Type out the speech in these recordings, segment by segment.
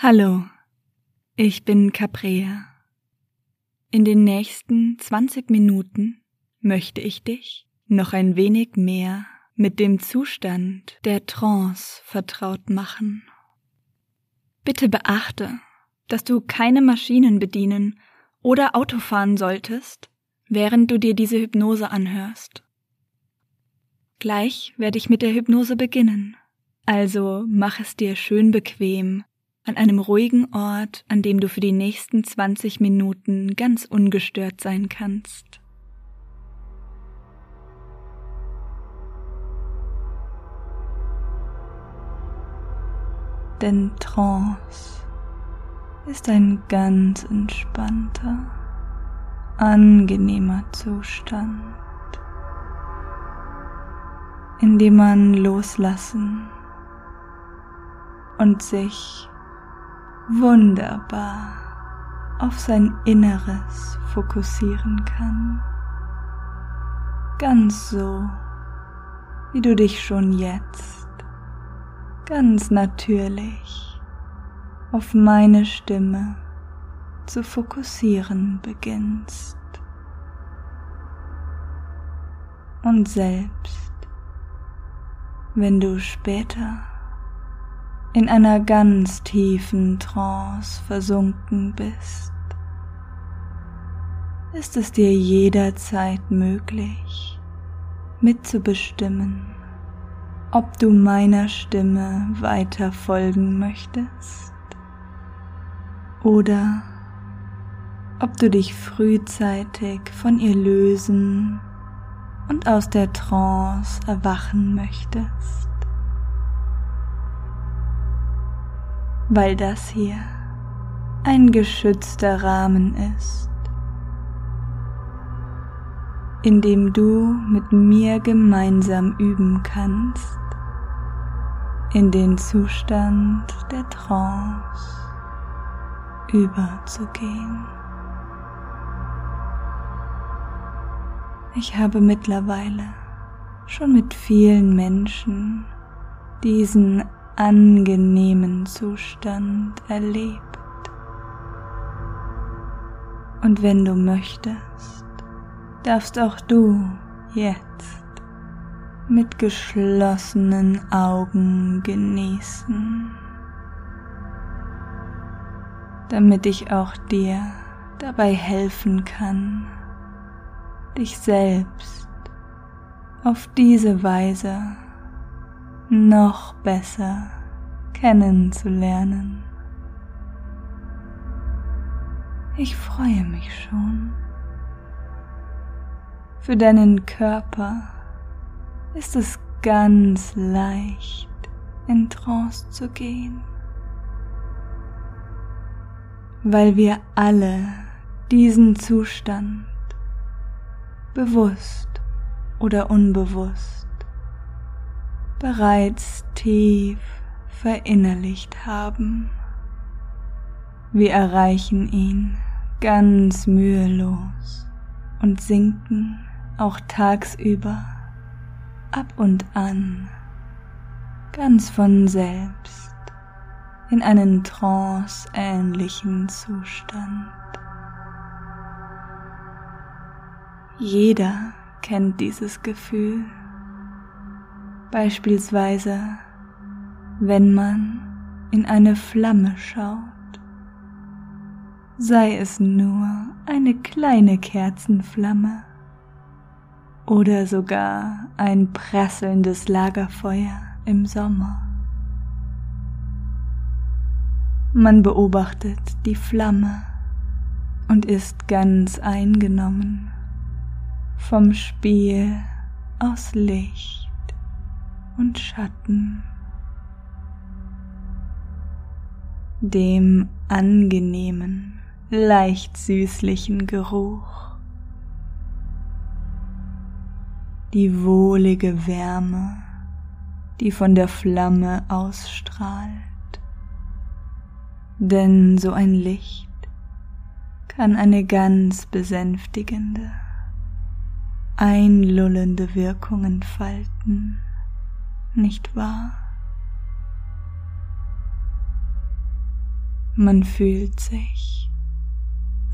Hallo, ich bin Caprea. In den nächsten 20 Minuten möchte ich dich noch ein wenig mehr mit dem Zustand der Trance vertraut machen. Bitte beachte, dass du keine Maschinen bedienen oder Auto fahren solltest, während du dir diese Hypnose anhörst. Gleich werde ich mit der Hypnose beginnen, also mach es dir schön bequem an einem ruhigen Ort, an dem du für die nächsten 20 Minuten ganz ungestört sein kannst. Denn Trance ist ein ganz entspannter, angenehmer Zustand, in dem man loslassen und sich wunderbar auf sein Inneres fokussieren kann. Ganz so, wie du dich schon jetzt ganz natürlich auf meine Stimme zu fokussieren beginnst. Und selbst wenn du später in einer ganz tiefen Trance versunken bist, ist es dir jederzeit möglich, mitzubestimmen, ob du meiner Stimme weiter folgen möchtest oder ob du dich frühzeitig von ihr lösen und aus der Trance erwachen möchtest. Weil das hier ein geschützter Rahmen ist, in dem du mit mir gemeinsam üben kannst, in den Zustand der Trance überzugehen. Ich habe mittlerweile schon mit vielen Menschen diesen angenehmen Zustand erlebt. Und wenn du möchtest, darfst auch du jetzt mit geschlossenen Augen genießen, damit ich auch dir dabei helfen kann, dich selbst auf diese Weise noch besser kennenzulernen. Ich freue mich schon. Für deinen Körper ist es ganz leicht, in Trance zu gehen, weil wir alle diesen Zustand bewusst oder unbewusst bereits tief verinnerlicht haben. Wir erreichen ihn ganz mühelos und sinken auch tagsüber ab und an ganz von selbst in einen tranceähnlichen Zustand. Jeder kennt dieses Gefühl Beispielsweise, wenn man in eine Flamme schaut, sei es nur eine kleine Kerzenflamme oder sogar ein prasselndes Lagerfeuer im Sommer. Man beobachtet die Flamme und ist ganz eingenommen vom Spiel aus Licht und Schatten, dem angenehmen, leicht süßlichen Geruch, die wohlige Wärme, die von der Flamme ausstrahlt. Denn so ein Licht kann eine ganz besänftigende, einlullende Wirkung entfalten nicht wahr? Man fühlt sich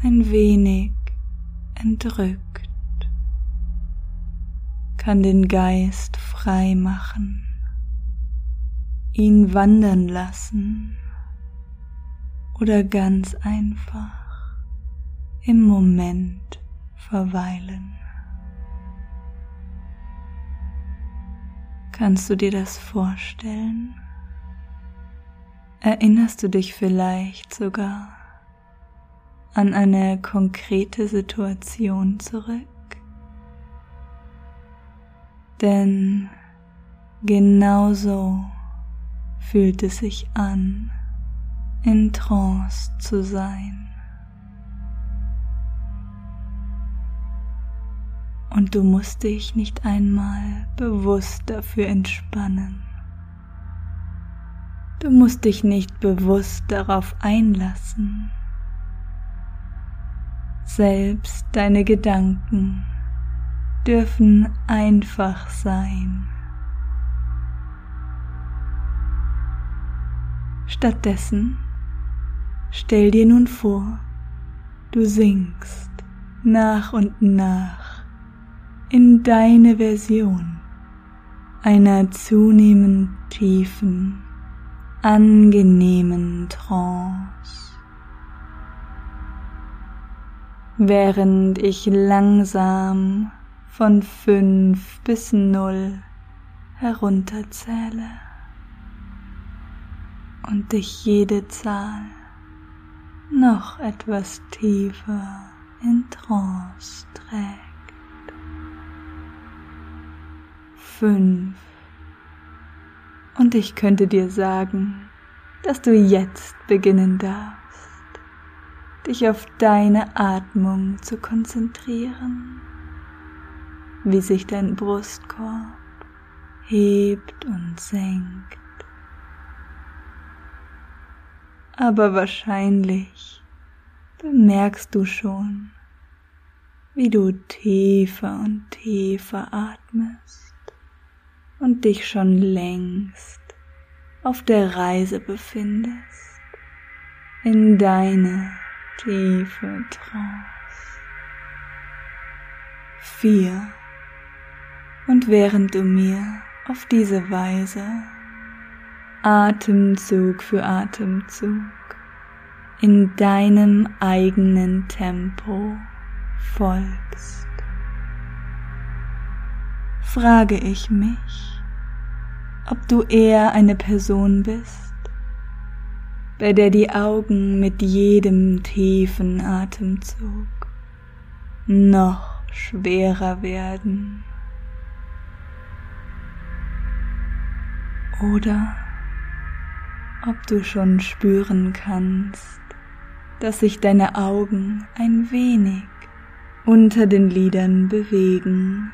ein wenig entrückt, kann den Geist frei machen, ihn wandern lassen oder ganz einfach im Moment verweilen. Kannst du dir das vorstellen? Erinnerst du dich vielleicht sogar an eine konkrete Situation zurück? Denn genauso fühlt es sich an, in Trance zu sein. Und du musst dich nicht einmal bewusst dafür entspannen. Du musst dich nicht bewusst darauf einlassen. Selbst deine Gedanken dürfen einfach sein. Stattdessen stell dir nun vor, du sinkst nach und nach in deine Version einer zunehmend tiefen angenehmen Trance. Während ich langsam von fünf bis null herunterzähle und dich jede Zahl noch etwas tiefer in Trance trägt. Fünf. Und ich könnte dir sagen, dass du jetzt beginnen darfst, dich auf deine Atmung zu konzentrieren, wie sich dein Brustkorb hebt und senkt. Aber wahrscheinlich bemerkst du schon, wie du tiefer und tiefer atmest und dich schon längst auf der Reise befindest in deine tiefe Trance. Vier. Und während du mir auf diese Weise Atemzug für Atemzug in deinem eigenen Tempo folgst, frage ich mich, ob du eher eine Person bist, bei der die Augen mit jedem tiefen Atemzug noch schwerer werden. Oder ob du schon spüren kannst, dass sich deine Augen ein wenig unter den Lidern bewegen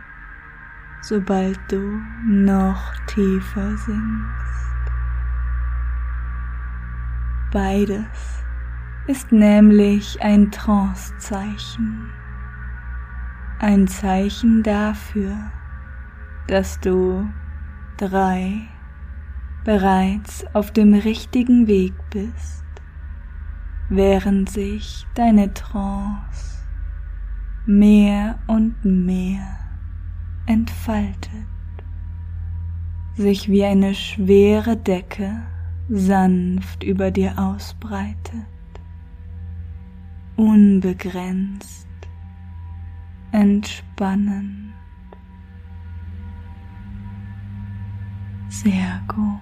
sobald du noch tiefer sinkst. Beides ist nämlich ein Trancezeichen, ein Zeichen dafür, dass du drei bereits auf dem richtigen Weg bist, während sich deine Trance mehr und mehr entfaltet, sich wie eine schwere Decke sanft über dir ausbreitet, unbegrenzt, entspannend. Sehr gut.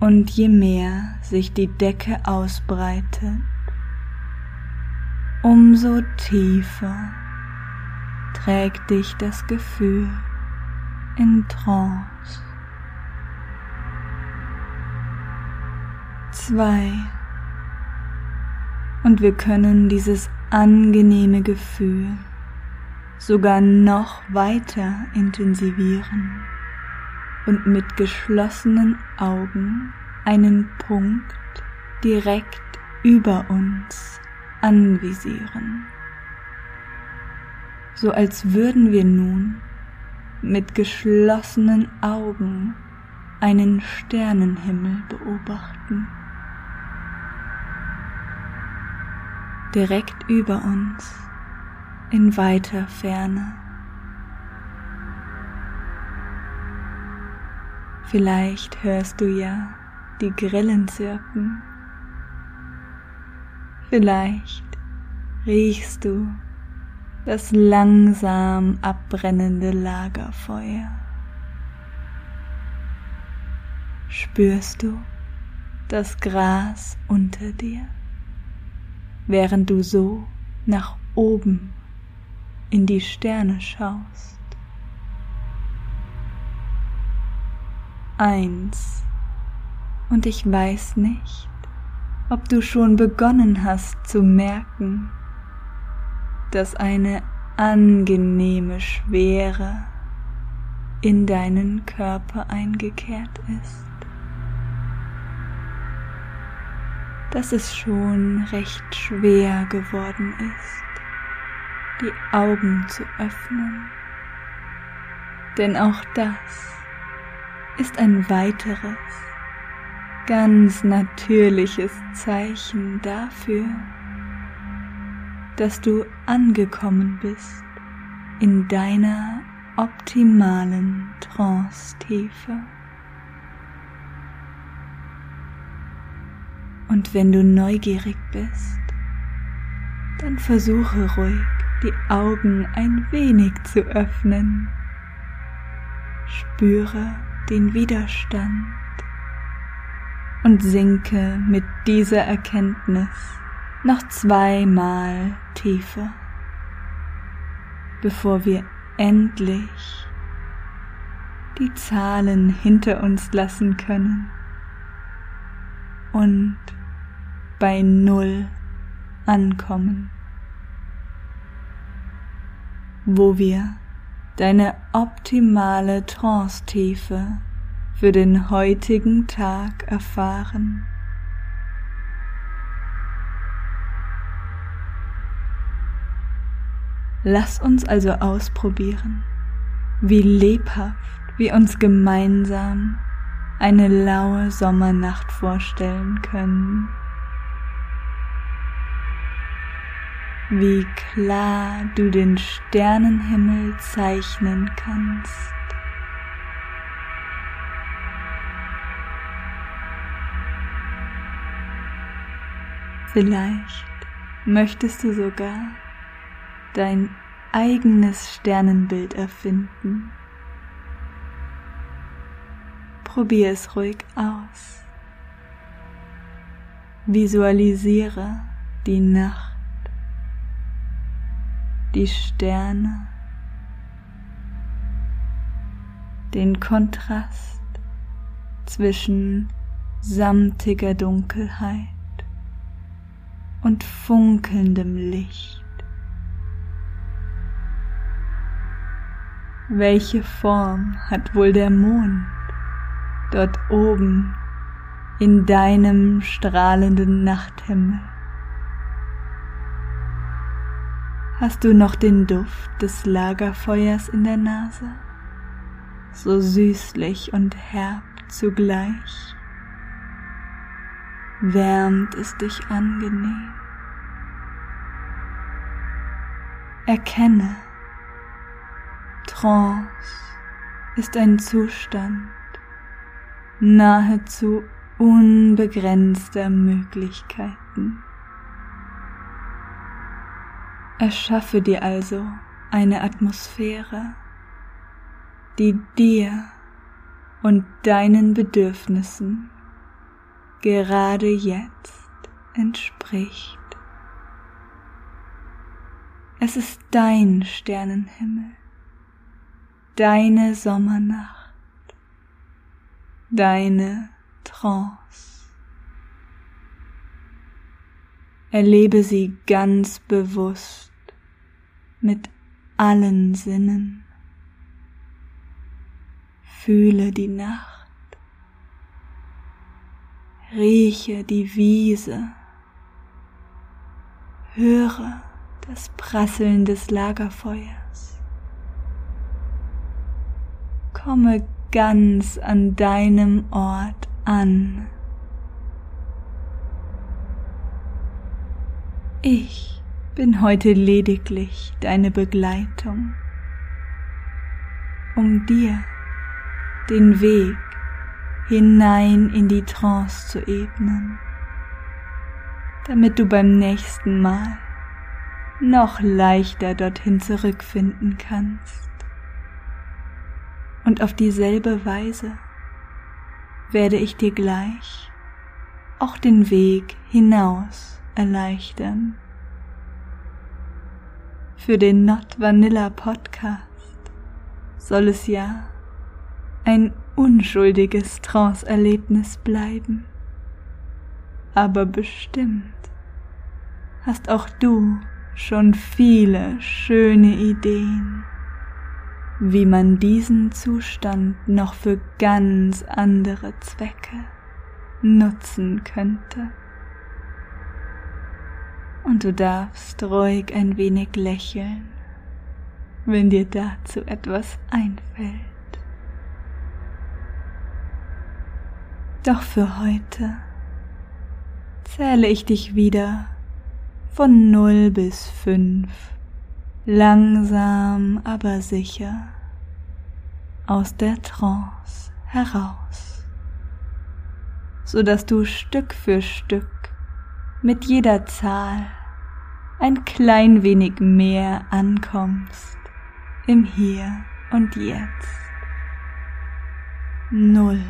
Und je mehr sich die Decke ausbreitet, umso tiefer trägt dich das Gefühl in Trance. Zwei. Und wir können dieses angenehme Gefühl sogar noch weiter intensivieren und mit geschlossenen Augen einen Punkt direkt über uns anvisieren, so als würden wir nun mit geschlossenen Augen einen Sternenhimmel beobachten. Direkt über uns in weiter Ferne. Vielleicht hörst du ja die Grillen zirpen. Vielleicht riechst du das langsam abbrennende Lagerfeuer. Spürst du das Gras unter dir, während du so nach oben in die Sterne schaust. Eins. Und ich weiß nicht, ob du schon begonnen hast zu merken, dass eine angenehme Schwere in deinen Körper eingekehrt ist. Dass es schon recht schwer geworden ist, die Augen zu öffnen. Denn auch das ist ein weiteres, ganz natürliches Zeichen dafür, dass du angekommen bist in deiner optimalen Trance-Tiefe. Und wenn du neugierig bist, dann versuche ruhig die Augen ein wenig zu öffnen. Spüre den Widerstand und sinke mit dieser Erkenntnis noch zweimal tiefer, bevor wir endlich die Zahlen hinter uns lassen können und bei Null ankommen wo wir deine optimale Trance-Tiefe für den heutigen Tag erfahren. Lass uns also ausprobieren, wie lebhaft wir uns gemeinsam eine laue Sommernacht vorstellen können. wie klar du den Sternenhimmel zeichnen kannst. Vielleicht möchtest du sogar dein eigenes Sternenbild erfinden. Probier es ruhig aus. Visualisiere die Nacht die Sterne, den Kontrast zwischen samtiger Dunkelheit und funkelndem Licht. Welche Form hat wohl der Mond dort oben in deinem strahlenden Nachthimmel? Hast du noch den Duft des Lagerfeuers in der Nase? So süßlich und herb zugleich. Wärmt es dich angenehm? Erkenne, Trance ist ein Zustand nahezu unbegrenzter Möglichkeiten. Erschaffe dir also eine Atmosphäre, die dir und deinen Bedürfnissen gerade jetzt entspricht. Es ist dein Sternenhimmel, deine Sommernacht, deine Trance. Erlebe sie ganz bewusst mit allen Sinnen. Fühle die Nacht, rieche die Wiese, höre das Prasseln des Lagerfeuers. Komme ganz an deinem Ort an. Ich bin heute lediglich deine Begleitung, um dir den Weg hinein in die Trance zu ebnen, damit du beim nächsten Mal noch leichter dorthin zurückfinden kannst. Und auf dieselbe Weise werde ich dir gleich auch den Weg hinaus erleichtern. Für den Not Vanilla Podcast soll es ja ein unschuldiges Trance-Erlebnis bleiben. Aber bestimmt hast auch du schon viele schöne Ideen, wie man diesen Zustand noch für ganz andere Zwecke nutzen könnte. Und du darfst ruhig ein wenig lächeln, wenn dir dazu etwas einfällt. Doch für heute zähle ich dich wieder von 0 bis 5, langsam aber sicher aus der Trance heraus, so dass du Stück für Stück mit jeder Zahl ein klein wenig mehr ankommst im Hier und Jetzt. Null.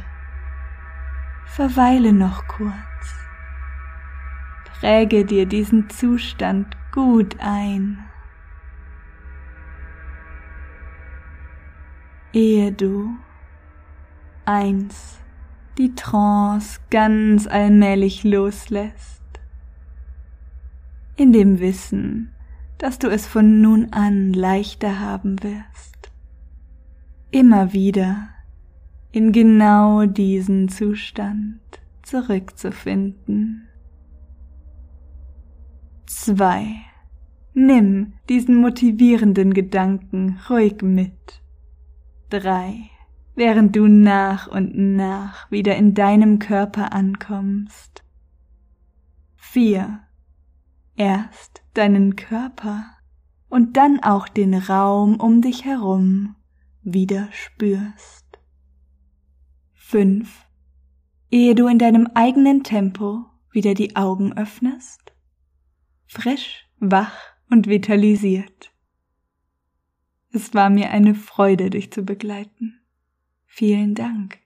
Verweile noch kurz. Präge dir diesen Zustand gut ein. Ehe du eins die Trance ganz allmählich loslässt, in dem Wissen, dass du es von nun an leichter haben wirst, immer wieder in genau diesen Zustand zurückzufinden. 2. Nimm diesen motivierenden Gedanken ruhig mit. 3. Während du nach und nach wieder in deinem Körper ankommst. 4. Erst deinen Körper und dann auch den Raum um dich herum wieder spürst. 5. Ehe du in deinem eigenen Tempo wieder die Augen öffnest frisch, wach und vitalisiert. Es war mir eine Freude, dich zu begleiten. Vielen Dank.